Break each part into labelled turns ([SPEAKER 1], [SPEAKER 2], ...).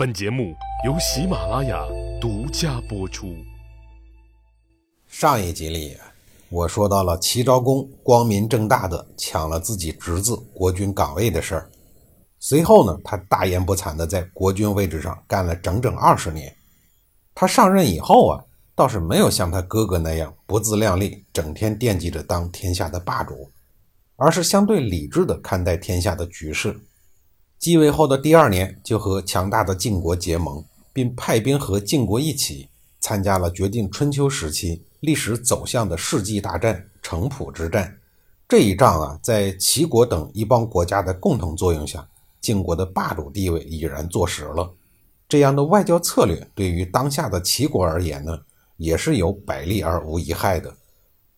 [SPEAKER 1] 本节目由喜马拉雅独家播出。
[SPEAKER 2] 上一集里，我说到了齐昭公光明正大的抢了自己侄子国君岗位的事儿。随后呢，他大言不惭的在国君位置上干了整整二十年。他上任以后啊，倒是没有像他哥哥那样不自量力，整天惦记着当天下的霸主，而是相对理智的看待天下的局势。继位后的第二年，就和强大的晋国结盟，并派兵和晋国一起参加了决定春秋时期历史走向的世纪大战——城濮之战。这一仗啊，在齐国等一帮国家的共同作用下，晋国的霸主地位已然坐实了。这样的外交策略对于当下的齐国而言呢，也是有百利而无一害的。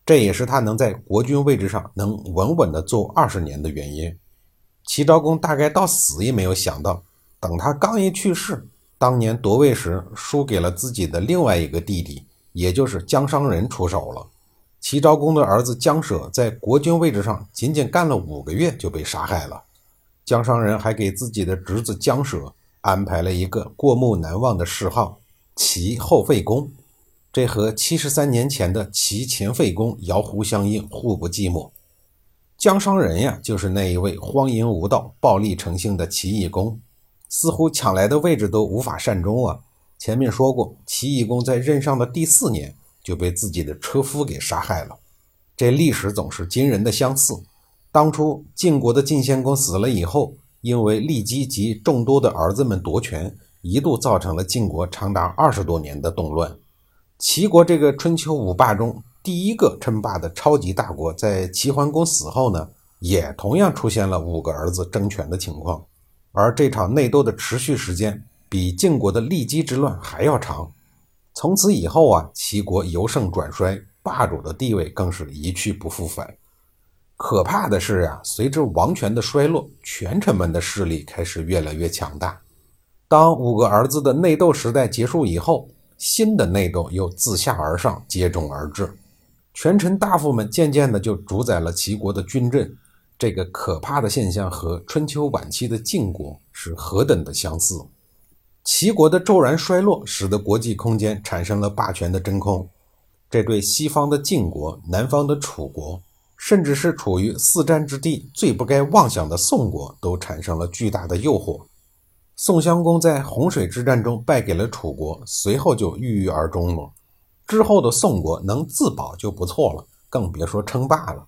[SPEAKER 2] 这也是他能在国君位置上能稳稳地坐二十年的原因。齐昭公大概到死也没有想到，等他刚一去世，当年夺位时输给了自己的另外一个弟弟，也就是姜商人出手了。齐昭公的儿子姜舍在国君位置上仅仅干了五个月就被杀害了。姜商人还给自己的侄子姜舍安排了一个过目难忘的谥号——齐后废公，这和七十三年前的齐前废公遥互相应，互不寂寞。姜商人呀，就是那一位荒淫无道、暴力成性的齐懿公，似乎抢来的位置都无法善终啊。前面说过，齐懿公在任上的第四年就被自己的车夫给杀害了。这历史总是惊人的相似。当初晋国的晋献公死了以后，因为骊姬及众多的儿子们夺权，一度造成了晋国长达二十多年的动乱。齐国这个春秋五霸中。第一个称霸的超级大国，在齐桓公死后呢，也同样出现了五个儿子争权的情况，而这场内斗的持续时间比晋国的骊姬之乱还要长。从此以后啊，齐国由盛转衰，霸主的地位更是一去不复返。可怕的是啊，随着王权的衰落，权臣们的势力开始越来越强大。当五个儿子的内斗时代结束以后，新的内斗又自下而上接踵而至。权臣大夫们渐渐的就主宰了齐国的军政，这个可怕的现象和春秋晚期的晋国是何等的相似。齐国的骤然衰落，使得国际空间产生了霸权的真空，这对西方的晋国、南方的楚国，甚至是处于四战之地最不该妄想的宋国，都产生了巨大的诱惑。宋襄公在洪水之战中败给了楚国，随后就郁郁而终了。之后的宋国能自保就不错了，更别说称霸了。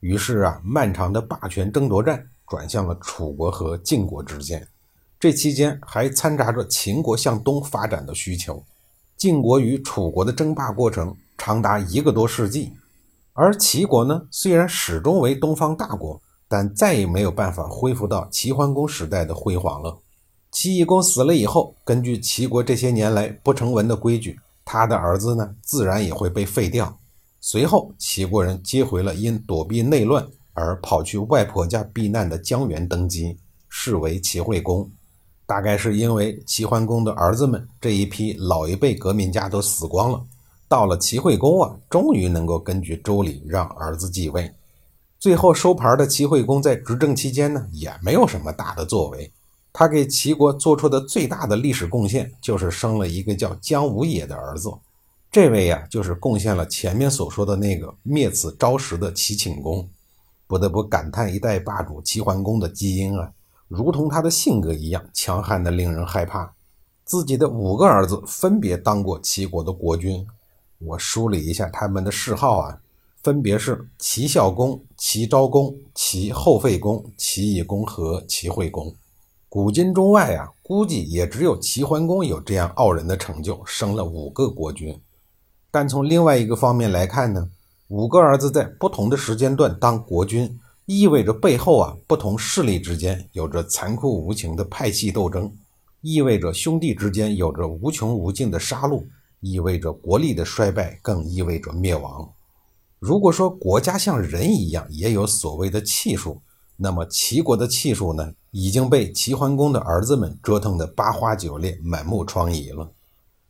[SPEAKER 2] 于是啊，漫长的霸权争夺战转向了楚国和晋国之间。这期间还掺杂着秦国向东发展的需求。晋国与楚国的争霸过程长达一个多世纪，而齐国呢，虽然始终为东方大国，但再也没有办法恢复到齐桓公时代的辉煌了。齐懿公死了以后，根据齐国这些年来不成文的规矩。他的儿子呢，自然也会被废掉。随后，齐国人接回了因躲避内乱而跑去外婆家避难的姜元登基，是为齐惠公。大概是因为齐桓公的儿子们这一批老一辈革命家都死光了，到了齐惠公啊，终于能够根据周礼让儿子继位。最后收牌的齐惠公在执政期间呢，也没有什么大的作为。他给齐国做出的最大的历史贡献，就是生了一个叫姜武野的儿子。这位呀，就是贡献了前面所说的那个灭子昭时的齐顷公。不得不感叹一代霸主齐桓公的基因啊，如同他的性格一样强悍的令人害怕。自己的五个儿子分别当过齐国的国君，我梳理一下他们的谥号啊，分别是齐孝公、齐昭公、齐后废公、齐懿公和齐惠公。古今中外啊，估计也只有齐桓公有这样傲人的成就，生了五个国君。但从另外一个方面来看呢，五个儿子在不同的时间段当国君，意味着背后啊不同势力之间有着残酷无情的派系斗争，意味着兄弟之间有着无穷无尽的杀戮，意味着国力的衰败，更意味着灭亡。如果说国家像人一样，也有所谓的气数。那么齐国的气数呢，已经被齐桓公的儿子们折腾得八花九裂、满目疮痍了。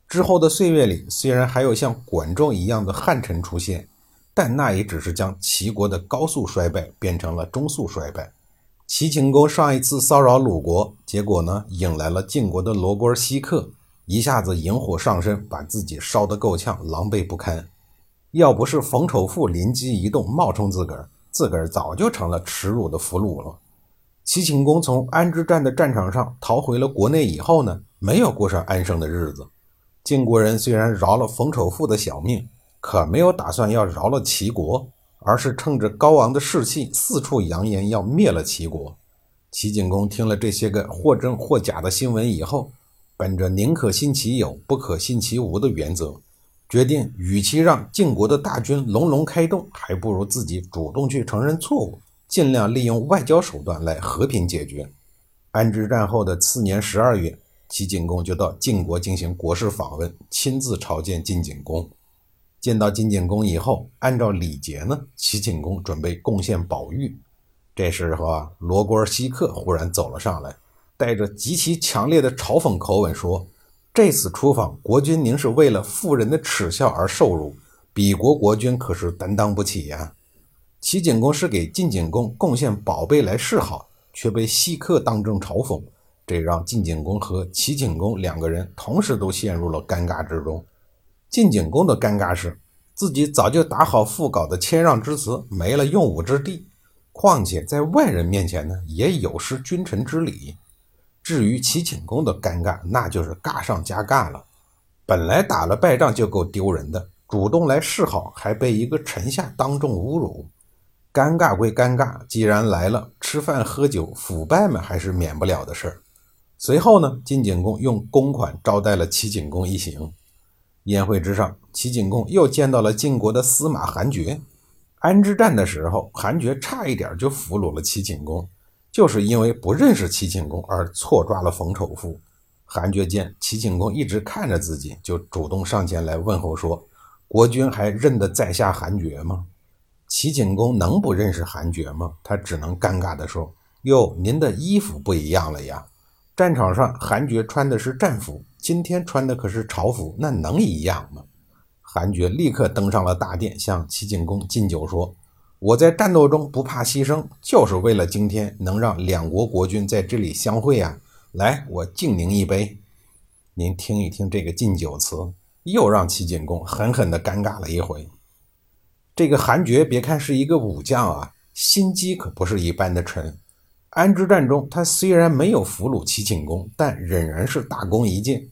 [SPEAKER 2] 之后的岁月里，虽然还有像管仲一样的汉臣出现，但那也只是将齐国的高速衰败变成了中速衰败。齐景公上一次骚扰鲁国，结果呢，引来了晋国的罗锅西克，一下子引火上身，把自己烧得够呛，狼狈不堪。要不是冯丑富灵机一动，冒充自个儿，自个儿早就成了耻辱的俘虏了。齐景公从安之战的战场上逃回了国内以后呢，没有过上安生的日子。晋国人虽然饶了冯丑富的小命，可没有打算要饶了齐国。而是趁着高昂的士气，四处扬言要灭了齐国。齐景公听了这些个或真或假的新闻以后，本着宁可信其有，不可信其无的原则，决定与其让晋国的大军隆隆开动，还不如自己主动去承认错误，尽量利用外交手段来和平解决。安之战后的次年十二月，齐景公就到晋国进行国事访问，亲自朝见晋景公。见到晋景公以后，按照礼节呢，齐景公准备贡献宝玉。这时候啊，罗锅西克忽然走了上来，带着极其强烈的嘲讽口吻说：“这次出访，国君您是为了妇人的耻笑而受辱，鄙国国君可是担当不起呀。”齐景公是给晋景公贡献宝贝来示好，却被西客当众嘲讽，这让晋景公和齐景公两个人同时都陷入了尴尬之中。晋景公的尴尬是，自己早就打好腹稿的谦让之词没了用武之地，况且在外人面前呢，也有失君臣之礼。至于齐景公的尴尬，那就是尬上加尬了。本来打了败仗就够丢人的，主动来示好，还被一个臣下当众侮辱。尴尬归尴尬，既然来了，吃饭喝酒，腐败嘛还是免不了的事儿。随后呢，晋景公用公款招待了齐景公一行。宴会之上，齐景公又见到了晋国的司马韩厥。安之战的时候，韩厥差一点就俘虏了齐景公，就是因为不认识齐景公而错抓了冯丑夫。韩厥见齐景公一直看着自己，就主动上前来问候说：“国君还认得在下韩厥吗？”齐景公能不认识韩厥吗？他只能尴尬地说：“哟，您的衣服不一样了呀。”战场上，韩厥穿的是战服，今天穿的可是朝服，那能一样吗？韩厥立刻登上了大殿，向齐景公敬酒说：“我在战斗中不怕牺牲，就是为了今天能让两国国君在这里相会啊！来，我敬您一杯。您听一听这个敬酒词，又让齐景公狠狠地尴尬了一回。这个韩厥，别看是一个武将啊，心机可不是一般的沉。”安之战中，他虽然没有俘虏齐景公，但仍然是大功一件。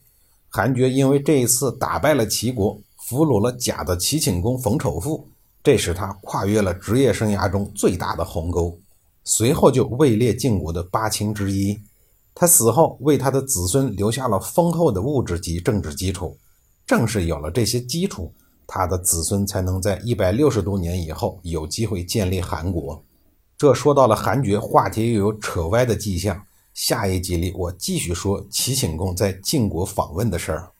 [SPEAKER 2] 韩厥因为这一次打败了齐国，俘虏了假的齐景公冯丑富，这使他跨越了职业生涯中最大的鸿沟。随后就位列晋国的八卿之一。他死后，为他的子孙留下了丰厚的物质及政治基础。正是有了这些基础，他的子孙才能在一百六十多年以后有机会建立韩国。这说到了韩厥，话题又有扯歪的迹象。下一集里，我继续说齐景公在晋国访问的事儿。